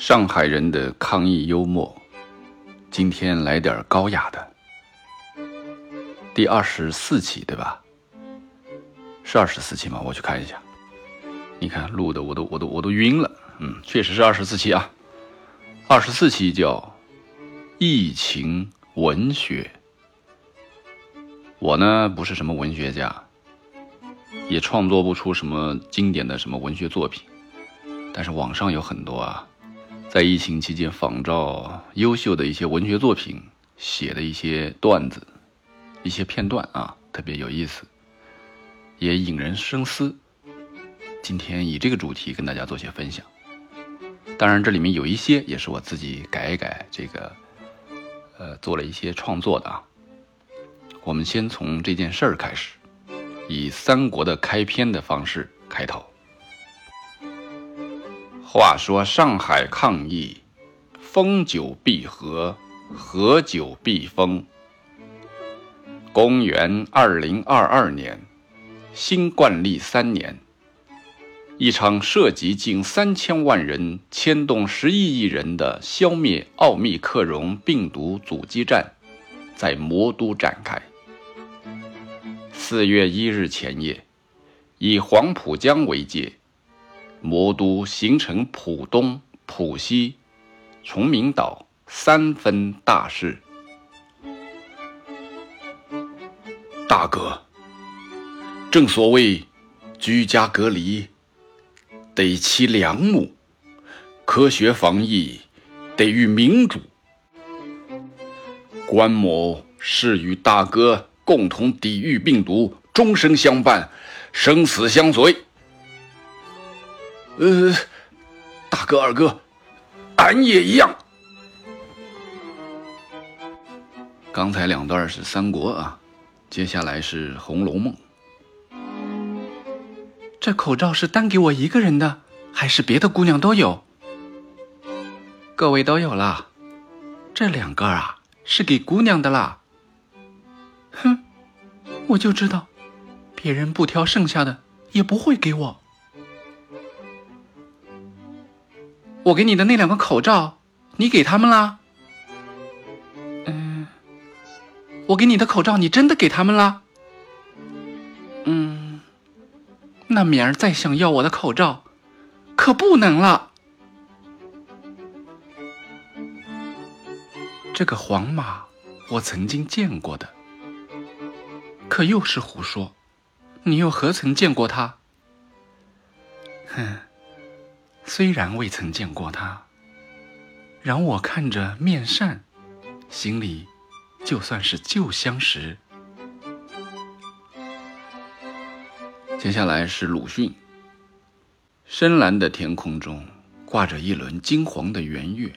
上海人的抗议幽默，今天来点高雅的。第二十四期对吧？是二十四期吗？我去看一下。你看录的我都我都我都晕了。嗯，确实是二十四期啊。二十四期叫疫情文学。我呢不是什么文学家，也创作不出什么经典的什么文学作品，但是网上有很多啊。在疫情期间仿照优秀的一些文学作品写的一些段子、一些片段啊，特别有意思，也引人深思。今天以这个主题跟大家做些分享。当然，这里面有一些也是我自己改一改，这个呃做了一些创作的啊。我们先从这件事儿开始，以三国的开篇的方式开头。话说上海抗议，封久必合，合久必封。公元二零二二年，新冠历三年，一场涉及近三千万人、牵动十亿亿人的消灭奥密克戎病毒阻击战，在魔都展开。四月一日前夜，以黄浦江为界。魔都形成浦东、浦西、崇明岛三分大市。大哥，正所谓居家隔离得其良木，科学防疫得与民主。关某誓与大哥共同抵御病毒，终生相伴，生死相随。呃，大哥二哥，俺也一样。刚才两段是三国啊，接下来是《红楼梦》。这口罩是单给我一个人的，还是别的姑娘都有？各位都有啦。这两个啊，是给姑娘的啦。哼，我就知道，别人不挑剩下的，也不会给我。我给你的那两个口罩，你给他们啦？嗯，我给你的口罩，你真的给他们啦？嗯，那明儿再想要我的口罩，可不能了。这个黄马我曾经见过的，可又是胡说，你又何曾见过他？哼。虽然未曾见过他，让我看着面善，心里就算是旧相识。接下来是鲁迅。深蓝的天空中挂着一轮金黄的圆月，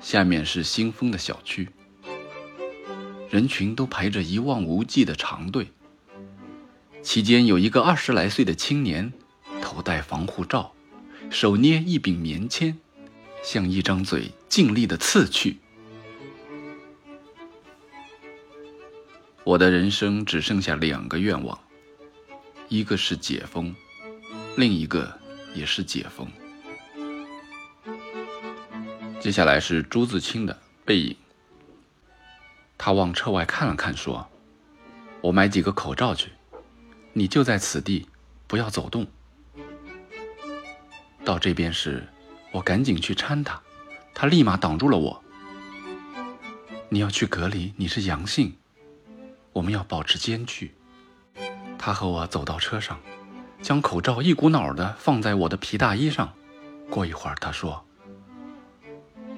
下面是新丰的小区，人群都排着一望无际的长队，其间有一个二十来岁的青年，头戴防护罩。手捏一柄棉签，向一张嘴尽力的刺去。我的人生只剩下两个愿望，一个是解封，另一个也是解封。接下来是朱自清的背影。他往车外看了看，说：“我买几个口罩去，你就在此地，不要走动。”到这边时，我赶紧去搀他，他立马挡住了我。你要去隔离，你是阳性，我们要保持间距。他和我走到车上，将口罩一股脑的放在我的皮大衣上。过一会儿，他说：“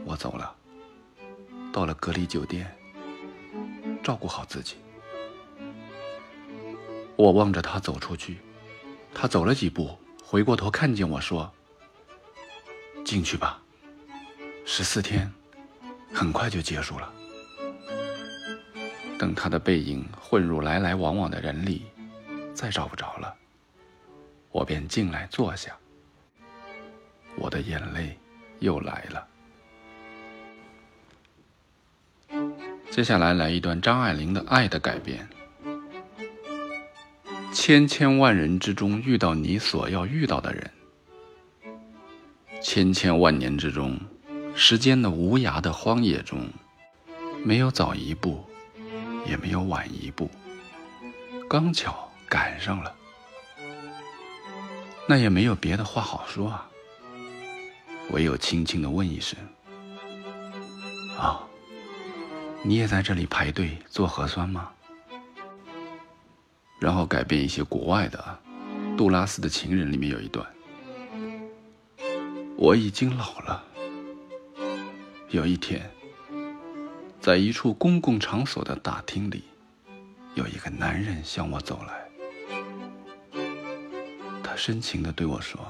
我走了，到了隔离酒店，照顾好自己。”我望着他走出去，他走了几步，回过头看见我说。进去吧，十四天，很快就结束了。等他的背影混入来来往往的人里，再找不着了，我便进来坐下。我的眼泪又来了。接下来来一段张爱玲的《爱的改变》：千千万人之中遇到你所要遇到的人。千千万年之中，时间的无涯的荒野中，没有早一步，也没有晚一步，刚巧赶上了。那也没有别的话好说啊，唯有轻轻的问一声：“啊，你也在这里排队做核酸吗？”然后改变一些国外的《杜拉斯的情人》里面有一段：“我已经老了。有一天，在一处公共场所的大厅里，有一个男人向我走来。”他深情的对我说：“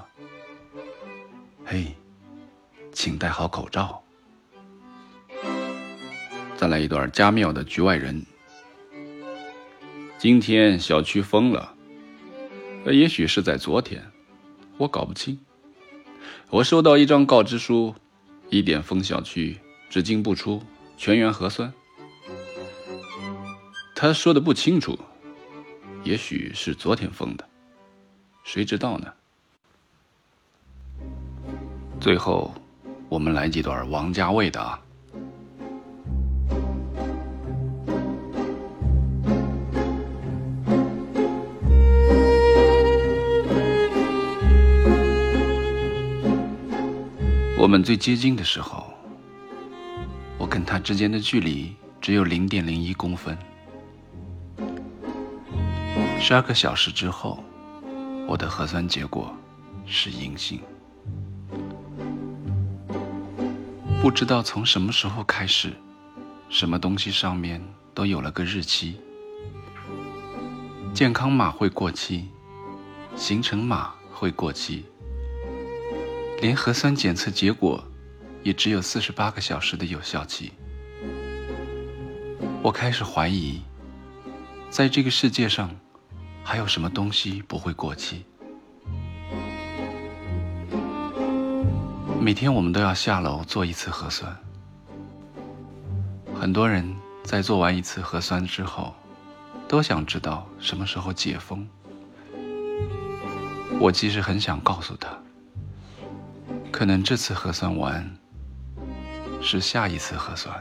嘿，请戴好口罩。”再来一段加缪的《局外人》。今天小区封了，也许是在昨天，我搞不清。我收到一张告知书，一点封小区，只进不出，全员核酸。他说的不清楚，也许是昨天封的。谁知道呢？最后，我们来几段王家卫的啊。我们最接近的时候，我跟他之间的距离只有零点零一公分。十二个小时之后。我的核酸结果是阴性，不知道从什么时候开始，什么东西上面都有了个日期，健康码会过期，行程码会过期，连核酸检测结果也只有四十八个小时的有效期。我开始怀疑，在这个世界上。还有什么东西不会过期？每天我们都要下楼做一次核酸。很多人在做完一次核酸之后，都想知道什么时候解封。我其实很想告诉他，可能这次核酸完，是下一次核酸。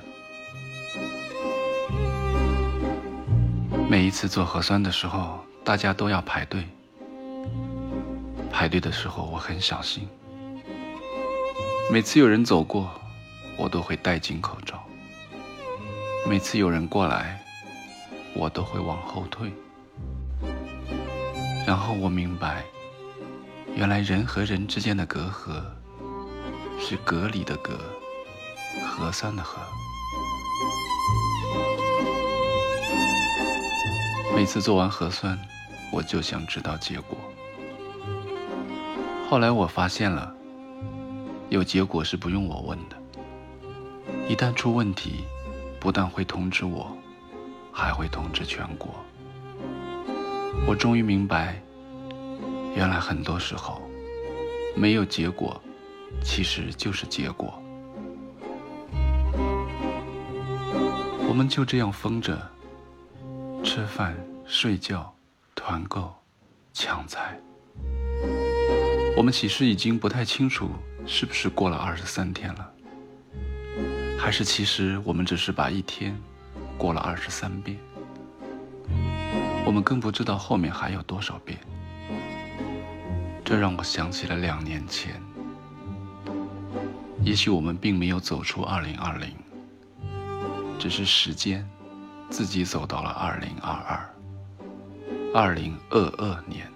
每一次做核酸的时候。大家都要排队，排队的时候我很小心。每次有人走过，我都会戴紧口罩；每次有人过来，我都会往后退。然后我明白，原来人和人之间的隔阂，是隔离的隔，核酸的核。每次做完核酸。我就想知道结果。后来我发现了，有结果是不用我问的。一旦出问题，不但会通知我，还会通知全国。我终于明白，原来很多时候，没有结果，其实就是结果。我们就这样疯着，吃饭、睡觉。团购、抢菜，我们其实已经不太清楚是不是过了二十三天了，还是其实我们只是把一天过了二十三遍。我们更不知道后面还有多少遍。这让我想起了两年前，也许我们并没有走出二零二零，只是时间自己走到了二零二二。二零二二年。